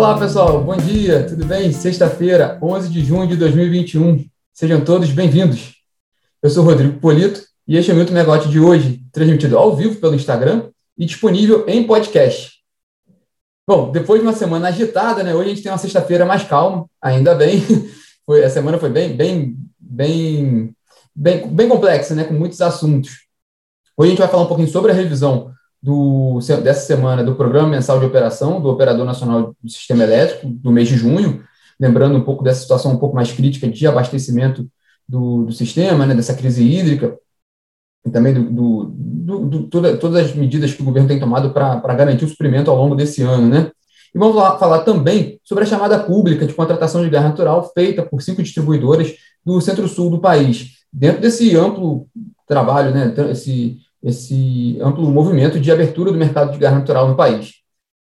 Olá, pessoal. Bom dia. Tudo bem? Sexta-feira, 11 de junho de 2021. Sejam todos bem-vindos. Eu sou Rodrigo Polito e este é o Milton Megote de hoje, transmitido ao vivo pelo Instagram e disponível em podcast. Bom, depois de uma semana agitada, né? Hoje a gente tem uma sexta-feira mais calma, ainda bem. Foi, a semana foi bem, bem, bem, bem, bem complexa, né? Com muitos assuntos. Hoje a gente vai falar um pouquinho sobre a revisão do, dessa semana do Programa Mensal de Operação do Operador Nacional do Sistema Elétrico, do mês de junho, lembrando um pouco dessa situação um pouco mais crítica de abastecimento do, do sistema, né, dessa crise hídrica, e também do, do, do, do toda, todas as medidas que o governo tem tomado para garantir o suprimento ao longo desse ano. Né? E vamos lá, falar também sobre a chamada pública de contratação de gás natural feita por cinco distribuidoras do centro-sul do país. Dentro desse amplo trabalho, né, esse esse amplo movimento de abertura do mercado de gás natural no país.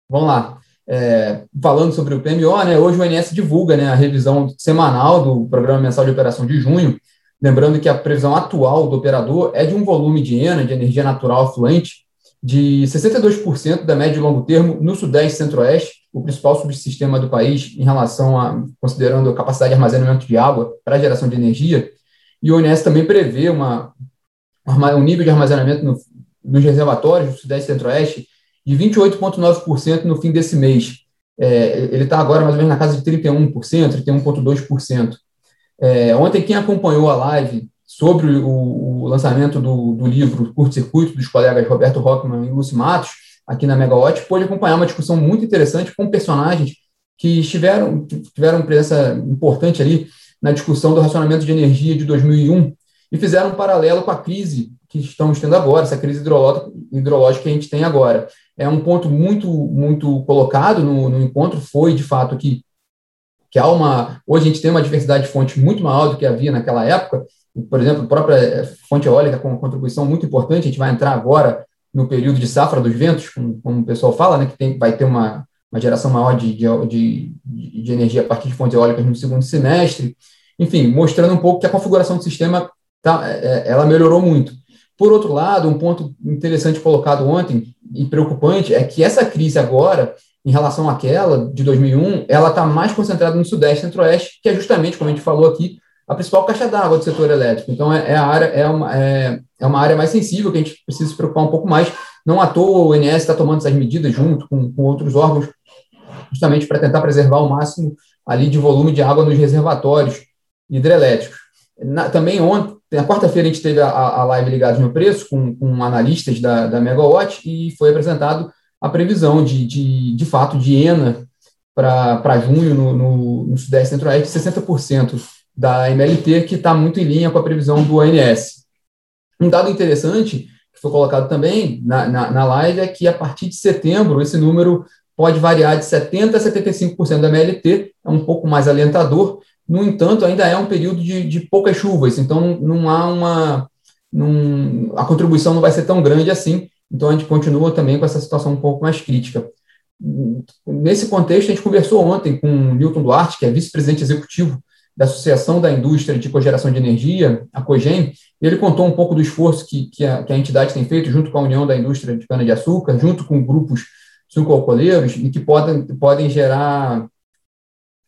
Vamos lá. É, falando sobre o PMO, né, hoje o INS divulga né, a revisão semanal do Programa Mensal de Operação de junho, lembrando que a previsão atual do operador é de um volume de ENA, de energia natural afluente, de 62% da média e longo termo no Sudeste e Centro-Oeste, o principal subsistema do país em relação a, considerando a capacidade de armazenamento de água para geração de energia, e o INS também prevê uma um nível de armazenamento no, nos reservatórios do Sudeste e Centro-Oeste de 28,9% no fim desse mês. É, ele está agora mais ou menos na casa de 31%, 31,2%. É, ontem, quem acompanhou a live sobre o, o lançamento do, do livro Curto Circuito dos colegas Roberto Rockman e Lúcio Matos, aqui na Megawatt, pôde acompanhar uma discussão muito interessante com personagens que tiveram, tiveram presença importante ali na discussão do racionamento de energia de 2001 e fizeram um paralelo com a crise que estamos tendo agora, essa crise hidrológica que a gente tem agora. É um ponto muito, muito colocado no, no encontro, foi de fato que, que há uma. Hoje a gente tem uma diversidade de fontes muito maior do que havia naquela época. Por exemplo, a própria eh, fonte eólica com uma contribuição muito importante, a gente vai entrar agora no período de safra dos ventos, como, como o pessoal fala, né, que tem, vai ter uma, uma geração maior de, de, de, de energia a partir de fontes eólicas no segundo semestre. Enfim, mostrando um pouco que a configuração do sistema tá, é, é, ela melhorou muito. Por outro lado, um ponto interessante colocado ontem e preocupante é que essa crise agora, em relação àquela de 2001, ela está mais concentrada no Sudeste e Centro-Oeste, que é justamente, como a gente falou aqui, a principal caixa d'água do setor elétrico. Então, é, é, a área, é, uma, é, é uma área mais sensível que a gente precisa se preocupar um pouco mais. Não à toa o INS está tomando essas medidas junto com, com outros órgãos, justamente para tentar preservar o máximo ali de volume de água nos reservatórios hidrelétricos. Na, também ontem, na quarta-feira, a gente teve a, a live Ligados no Preço com, com analistas da, da Megawatt e foi apresentado a previsão de, de, de fato de ENA para junho no, no, no Sudeste Centro-Oeste, 60% da MLT, que está muito em linha com a previsão do ONS. Um dado interessante que foi colocado também na, na, na live é que a partir de setembro esse número pode variar de 70% a 75% da MLT, é um pouco mais alentador, no entanto, ainda é um período de, de poucas chuvas, então não há uma. Não, a contribuição não vai ser tão grande assim, então a gente continua também com essa situação um pouco mais crítica. Nesse contexto, a gente conversou ontem com o Milton Duarte, que é vice-presidente executivo da Associação da Indústria de Cogeração de Energia, a COGEN, e ele contou um pouco do esforço que, que, a, que a entidade tem feito junto com a União da Indústria de Cana-de-Açúcar, junto com grupos sucroalcooleiros, e que podem, podem gerar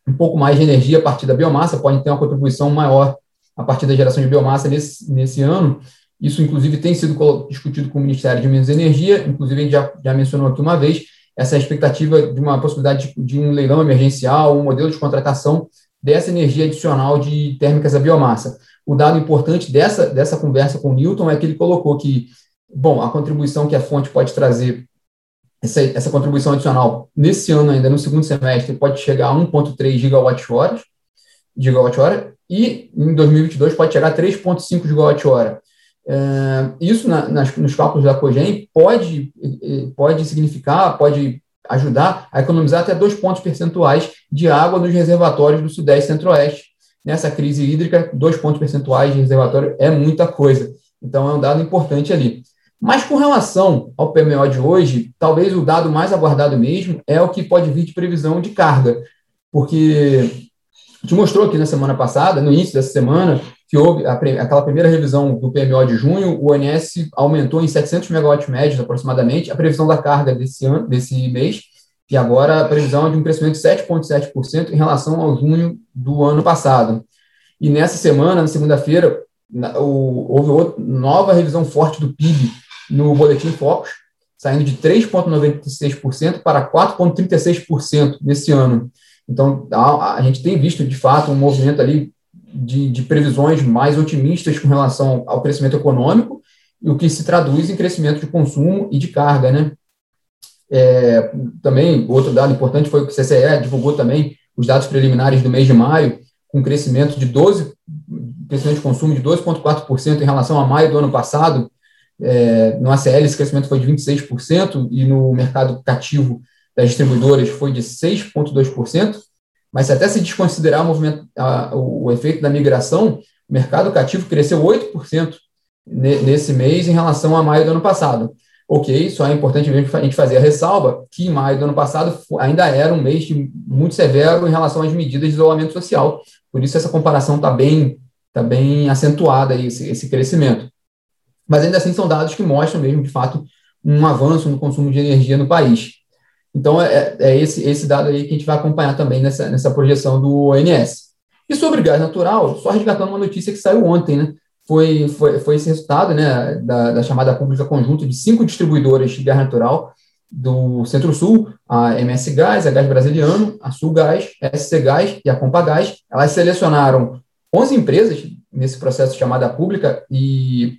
um pouco mais de energia a partir da biomassa, podem ter uma contribuição maior a partir da geração de biomassa nesse, nesse ano. Isso, inclusive, tem sido discutido com o Ministério de Minas e Energia, inclusive a gente já, já mencionou aqui uma vez, essa expectativa de uma possibilidade de, de um leilão emergencial, um modelo de contratação dessa energia adicional de térmicas à biomassa. O dado importante dessa, dessa conversa com o Newton é que ele colocou que, bom, a contribuição que a fonte pode trazer essa, essa contribuição adicional nesse ano ainda, no segundo semestre, pode chegar a 1,3 gigawatt-hora, gigawatt-hora, e em 2022 pode chegar a 3,5 gigawatt-hora. É, isso na, nas, nos cálculos da COGEM pode, pode significar, pode ajudar a economizar até dois pontos percentuais de água nos reservatórios do Sudeste e Centro-Oeste. Nessa crise hídrica, dois pontos percentuais de reservatório é muita coisa. Então, é um dado importante ali. Mas com relação ao PMO de hoje, talvez o dado mais aguardado mesmo é o que pode vir de previsão de carga, porque te mostrou aqui na semana passada, no início dessa semana, que houve a, aquela primeira revisão do PMO de junho, o ONS aumentou em 700 megawatts médios aproximadamente a previsão da carga desse, ano, desse mês, e agora a previsão é de um crescimento de 7,7% em relação ao junho do ano passado. E nessa semana, na segunda-feira, houve outra, nova revisão forte do PIB no Boletim Focus, saindo de 3,96% para 4,36% nesse ano. Então, a, a, gente tem visto, de fato, um movimento ali de, de, previsões mais otimistas com relação ao crescimento econômico, o que se traduz em crescimento de consumo e de carga, né? É, também, outro dado importante foi que o CCE divulgou também os dados preliminares do mês de maio, com crescimento de 12, crescimento de consumo de 12,4% em relação a maio do ano passado. É, no ACL, esse crescimento foi de 26%, e no mercado cativo das distribuidoras foi de 6,2%. Mas se até se desconsiderar o, a, o, efeito da migração, o mercado cativo cresceu 8% nesse mês em relação a maio do ano passado. Ok, só é importante a gente fazer a ressalva que maio do ano passado ainda era um mês muito severo em relação às medidas de isolamento social, por isso essa comparação está bem, tá bem acentuada, aí, esse, esse crescimento. Mas ainda assim são dados que mostram mesmo, de fato, um avanço no consumo de energia no país. Então, é, é esse, esse dado aí que a gente vai acompanhar também nessa, nessa projeção do ONS. E sobre gás natural, só resgatando uma notícia que saiu ontem, né? Foi, foi, foi esse resultado né, da, da chamada pública conjunta de cinco distribuidoras de gás natural do Centro-Sul, a MS Gás, a Gás Brasiliano, a Sul Gás, a SC Gás e a Compa Gás. Elas selecionaram 11 empresas nesse processo de chamada pública e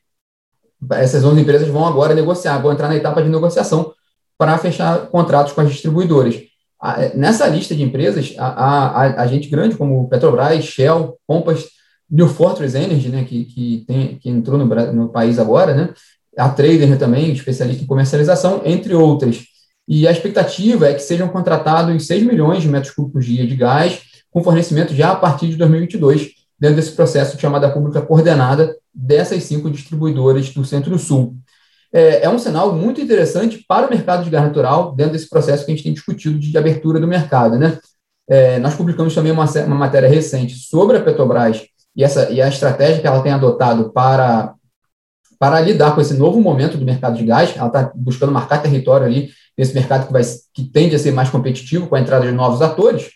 essas 11 empresas vão agora negociar, vão entrar na etapa de negociação para fechar contratos com as distribuidoras. Nessa lista de empresas, a, a, a gente grande como Petrobras, Shell, Compass, New Fortress Energy, né, que, que, tem, que entrou no, no país agora, né, a Trader também, especialista em comercialização, entre outras. E a expectativa é que sejam contratados 6 milhões de metros cúbicos dia de gás, com fornecimento já a partir de 2022, dentro desse processo de chamada pública coordenada dessas cinco distribuidoras do Centro-Sul é, é, um sinal muito interessante para o mercado de gás natural, dentro desse processo que a gente tem discutido de, abertura do mercado. Né? É, nós publicamos também uma, uma, matéria recente sobre a Petrobras e, essa, e a estratégia que ela tem adotado para, para lidar com esse novo momento do mercado de gás. Ela está buscando marcar território ali nesse mercado que, vai, que tende a ser mais competitivo com a entrada de novos atores.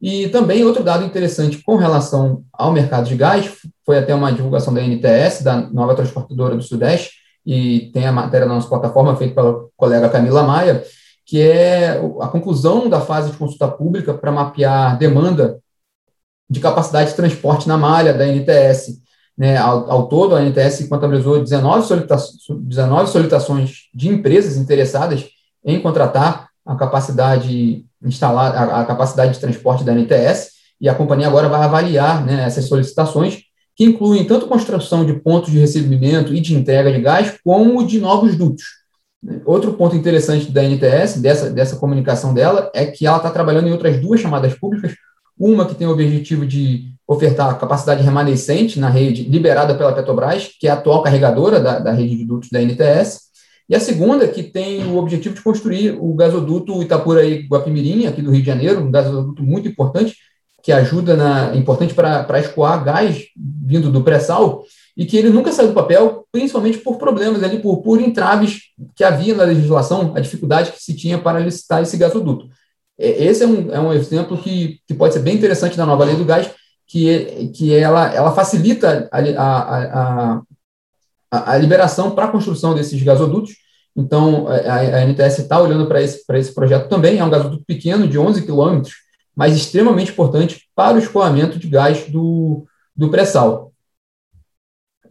E também outro dado interessante com relação ao mercado de gás, foi até uma divulgação da NTS, da nova transportadora do Sudeste, e tem a matéria na nossa plataforma, feita pela colega Camila Maia, que é a conclusão da fase de consulta pública para mapear demanda de capacidade de transporte na malha da NTS. Né, ao, ao, todo, a NTS contabilizou 19, solicita 19 solicitações de empresas interessadas em contratar a capacidade instalar a, a, capacidade de transporte da NTS, e a companhia agora vai avaliar né, essas solicitações que incluem tanto construção de pontos de recebimento e de entrega de gás, como de novos dutos. Outro ponto interessante da NTS, dessa, dessa comunicação dela, é que ela está trabalhando em outras duas chamadas públicas, uma que tem o objetivo de ofertar capacidade remanescente na rede liberada pela Petrobras, que é a atual carregadora da, da rede de dutos da NTS, e a segunda, que tem o objetivo de construir o gasoduto Itapuraí-Guapimirim, aqui do Rio de Janeiro, um gasoduto muito importante, que ajuda na importante para escoar gás vindo do pré-sal e que ele nunca saiu do papel, principalmente por problemas ali, por, por entraves que havia na legislação, a dificuldade que se tinha para licitar esse gasoduto. Esse é um, é um exemplo que, que pode ser bem interessante da nova lei do gás, que, que ela, ela facilita a, a, a, a liberação para a construção desses gasodutos. Então, a, a NTS está olhando para esse, esse projeto também. É um gasoduto pequeno, de 11 quilômetros, mas extremamente importante para o escoamento de gás do, do pré-sal.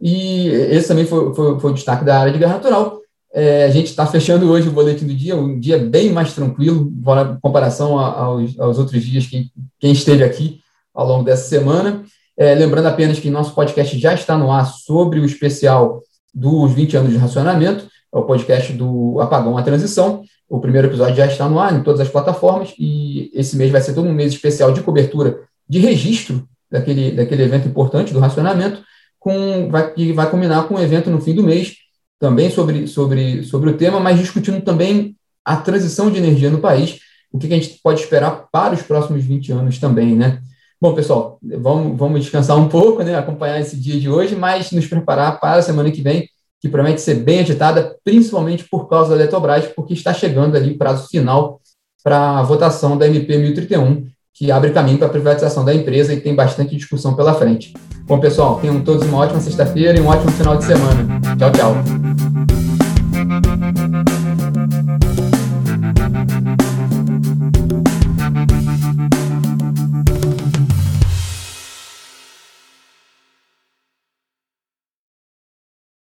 E esse também foi, foi, foi, o destaque da área de gás natural. É, a gente está fechando hoje o boletim do dia, um dia bem mais tranquilo, em comparação aos, aos outros dias que quem esteve aqui ao longo dessa semana. É, lembrando apenas que nosso podcast já está no ar sobre o especial dos 20 anos de racionamento, é o podcast do Apagão à Transição. O primeiro episódio já está no ar em todas as plataformas e esse mês vai ser todo um mês especial de cobertura de registro daquele, daquele evento importante do racionamento, com, vai, que vai combinar com um evento no fim do mês, também sobre, sobre, sobre o tema, mas discutindo também a transição de energia no país, o que, que a gente pode esperar para os próximos 20 anos também, né? Bom, pessoal, vamos, vamos descansar um pouco, né, acompanhar esse dia de hoje, mas nos preparar para a semana que vem, que promete ser bem agitada, principalmente por causa da Eletrobras, porque está chegando ali o prazo final para a votação da MP 1031, que abre caminho para a privatização da empresa e tem bastante discussão pela frente. Bom, pessoal, tenham todos uma ótima sexta-feira e um ótimo final de semana. Tchau, tchau.